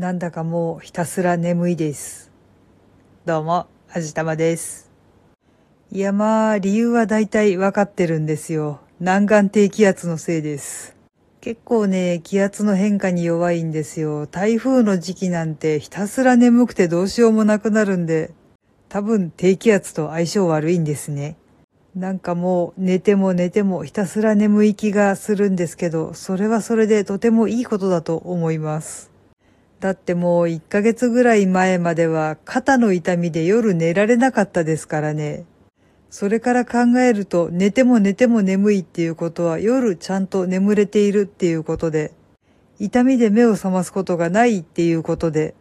なんだかもうひたすら眠いです。どうも、あじたまです。いやまあ、理由は大体わかってるんですよ。南岸低気圧のせいです。結構ね、気圧の変化に弱いんですよ。台風の時期なんてひたすら眠くてどうしようもなくなるんで、多分低気圧と相性悪いんですね。なんかもう寝ても寝てもひたすら眠い気がするんですけど、それはそれでとてもいいことだと思います。だってもう1ヶ月ぐらい前までは肩の痛みで夜寝られなかったですからね。それから考えると寝ても寝ても眠いっていうことは夜ちゃんと眠れているっていうことで、痛みで目を覚ますことがないっていうことで、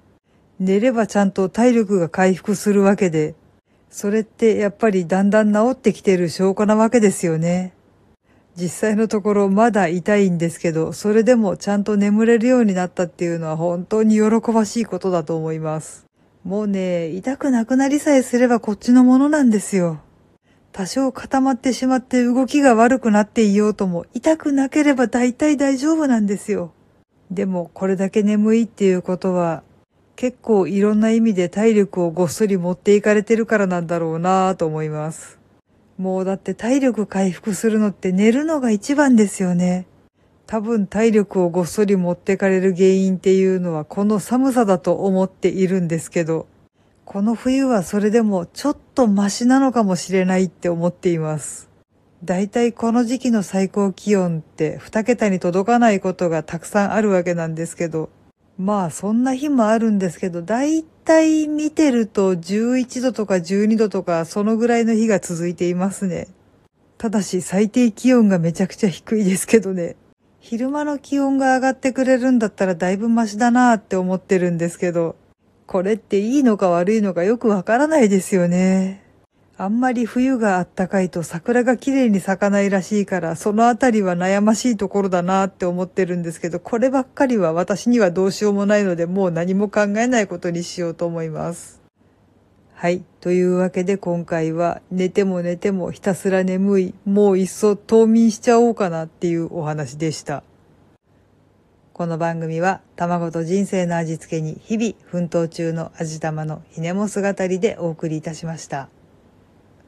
寝ればちゃんと体力が回復するわけで、それってやっぱりだんだん治ってきてる証拠なわけですよね。実際のところまだ痛いんですけど、それでもちゃんと眠れるようになったっていうのは本当に喜ばしいことだと思います。もうね、痛くなくなりさえすればこっちのものなんですよ。多少固まってしまって動きが悪くなっていようとも痛くなければ大体大丈夫なんですよ。でもこれだけ眠いっていうことは結構いろんな意味で体力をごっそり持っていかれてるからなんだろうなぁと思います。もうだって体力回復するのって寝るのが一番ですよね。多分体力をごっそり持ってかれる原因っていうのはこの寒さだと思っているんですけど、この冬はそれでもちょっとマシなのかもしれないって思っています。だいたいこの時期の最高気温って2桁に届かないことがたくさんあるわけなんですけど、まあそんな日もあるんですけど、だいたい見てると11度とか12度とかそのぐらいの日が続いていますね。ただし最低気温がめちゃくちゃ低いですけどね。昼間の気温が上がってくれるんだったらだいぶマシだなーって思ってるんですけど、これっていいのか悪いのかよくわからないですよね。あんまり冬があったかいと桜が綺麗に咲かないらしいから、そのあたりは悩ましいところだなって思ってるんですけど、こればっかりは私にはどうしようもないので、もう何も考えないことにしようと思います。はい。というわけで今回は寝ても寝てもひたすら眠い、もういっそ冬眠しちゃおうかなっていうお話でした。この番組は卵と人生の味付けに日々奮闘中の味玉のひねも姿りでお送りいたしました。